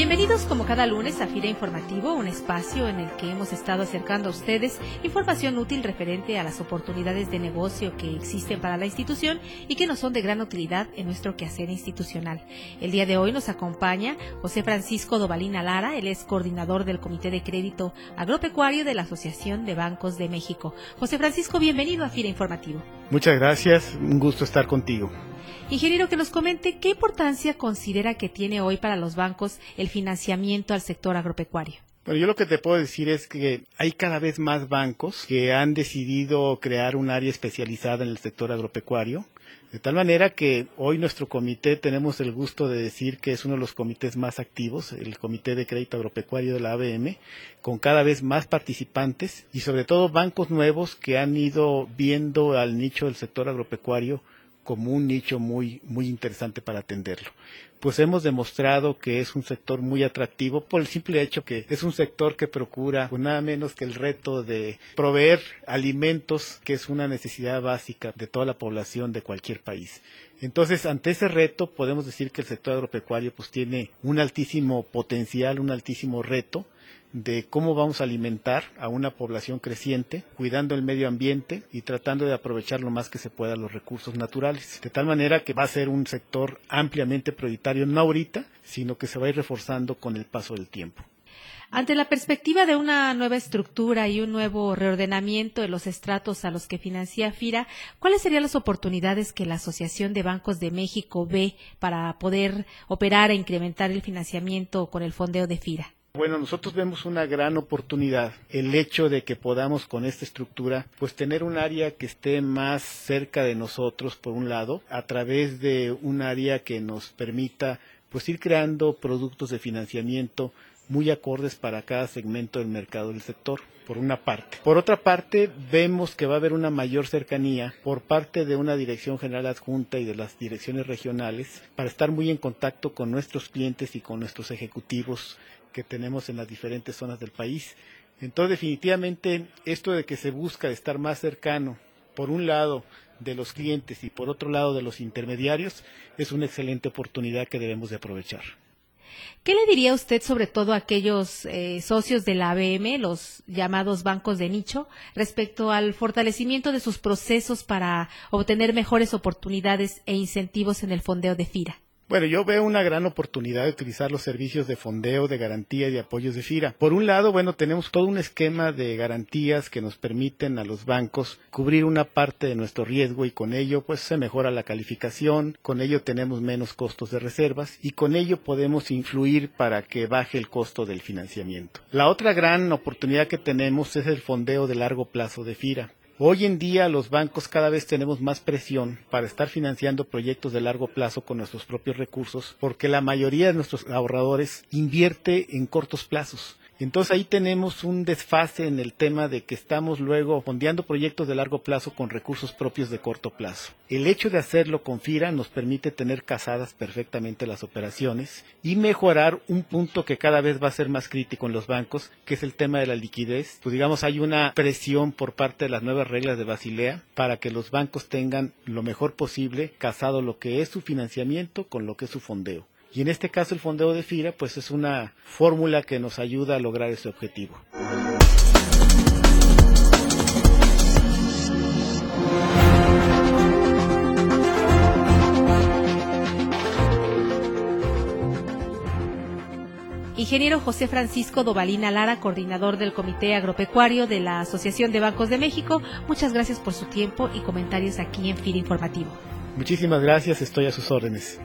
Bienvenidos como cada lunes a FIRA Informativo, un espacio en el que hemos estado acercando a ustedes información útil referente a las oportunidades de negocio que existen para la institución y que nos son de gran utilidad en nuestro quehacer institucional. El día de hoy nos acompaña José Francisco Dobalina Lara, él es coordinador del Comité de Crédito Agropecuario de la Asociación de Bancos de México. José Francisco, bienvenido a FIRA Informativo. Muchas gracias, un gusto estar contigo. Ingeniero, que nos comente qué importancia considera que tiene hoy para los bancos el financiamiento al sector agropecuario. Bueno, yo lo que te puedo decir es que hay cada vez más bancos que han decidido crear un área especializada en el sector agropecuario. De tal manera que hoy nuestro comité tenemos el gusto de decir que es uno de los comités más activos, el Comité de Crédito Agropecuario de la ABM, con cada vez más participantes y sobre todo bancos nuevos que han ido viendo al nicho del sector agropecuario como un nicho muy, muy interesante para atenderlo. Pues hemos demostrado que es un sector muy atractivo por el simple hecho que es un sector que procura pues nada menos que el reto de proveer alimentos, que es una necesidad básica de toda la población de cualquier país. Entonces, ante ese reto, podemos decir que el sector agropecuario pues tiene un altísimo potencial, un altísimo reto, de cómo vamos a alimentar a una población creciente, cuidando el medio ambiente y tratando de aprovechar lo más que se pueda los recursos naturales. De tal manera que va a ser un sector ampliamente prioritario, no ahorita, sino que se va a ir reforzando con el paso del tiempo. Ante la perspectiva de una nueva estructura y un nuevo reordenamiento de los estratos a los que financia FIRA, ¿cuáles serían las oportunidades que la Asociación de Bancos de México ve para poder operar e incrementar el financiamiento con el fondeo de FIRA? Bueno, nosotros vemos una gran oportunidad, el hecho de que podamos con esta estructura, pues tener un área que esté más cerca de nosotros, por un lado, a través de un área que nos permita, pues ir creando productos de financiamiento muy acordes para cada segmento del mercado del sector, por una parte. Por otra parte, vemos que va a haber una mayor cercanía por parte de una dirección general adjunta y de las direcciones regionales para estar muy en contacto con nuestros clientes y con nuestros ejecutivos que tenemos en las diferentes zonas del país. Entonces, definitivamente, esto de que se busca estar más cercano, por un lado, de los clientes y por otro lado de los intermediarios, es una excelente oportunidad que debemos de aprovechar. ¿Qué le diría usted sobre todo a aquellos eh, socios de la ABM, los llamados bancos de nicho, respecto al fortalecimiento de sus procesos para obtener mejores oportunidades e incentivos en el fondeo de FIRA? Bueno, yo veo una gran oportunidad de utilizar los servicios de fondeo, de garantía y de apoyos de FIRA. Por un lado, bueno, tenemos todo un esquema de garantías que nos permiten a los bancos cubrir una parte de nuestro riesgo y con ello pues se mejora la calificación, con ello tenemos menos costos de reservas y con ello podemos influir para que baje el costo del financiamiento. La otra gran oportunidad que tenemos es el fondeo de largo plazo de FIRA. Hoy en día los bancos cada vez tenemos más presión para estar financiando proyectos de largo plazo con nuestros propios recursos porque la mayoría de nuestros ahorradores invierte en cortos plazos. Entonces ahí tenemos un desfase en el tema de que estamos luego fondeando proyectos de largo plazo con recursos propios de corto plazo. El hecho de hacerlo con FIRA nos permite tener casadas perfectamente las operaciones y mejorar un punto que cada vez va a ser más crítico en los bancos, que es el tema de la liquidez. Pues digamos, hay una presión por parte de las nuevas reglas de Basilea para que los bancos tengan lo mejor posible casado lo que es su financiamiento con lo que es su fondeo. Y en este caso el fondeo de FIRA pues es una fórmula que nos ayuda a lograr ese objetivo. Ingeniero José Francisco Dobalina Lara, coordinador del Comité Agropecuario de la Asociación de Bancos de México, muchas gracias por su tiempo y comentarios aquí en FIRA Informativo. Muchísimas gracias, estoy a sus órdenes.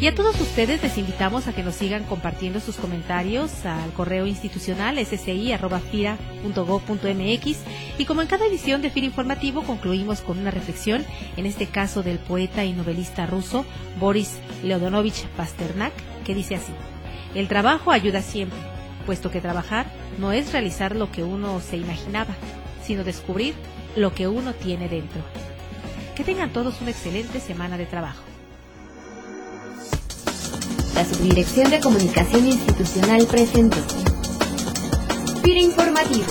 Y a todos ustedes les invitamos a que nos sigan compartiendo sus comentarios al correo institucional sci.fira.gov.mx y como en cada edición de FIRA Informativo concluimos con una reflexión, en este caso del poeta y novelista ruso Boris Leodonovich Pasternak, que dice así, el trabajo ayuda siempre, puesto que trabajar no es realizar lo que uno se imaginaba, sino descubrir lo que uno tiene dentro. Que tengan todos una excelente semana de trabajo. La Subdirección de Comunicación Institucional presentó. FIRA Informativo.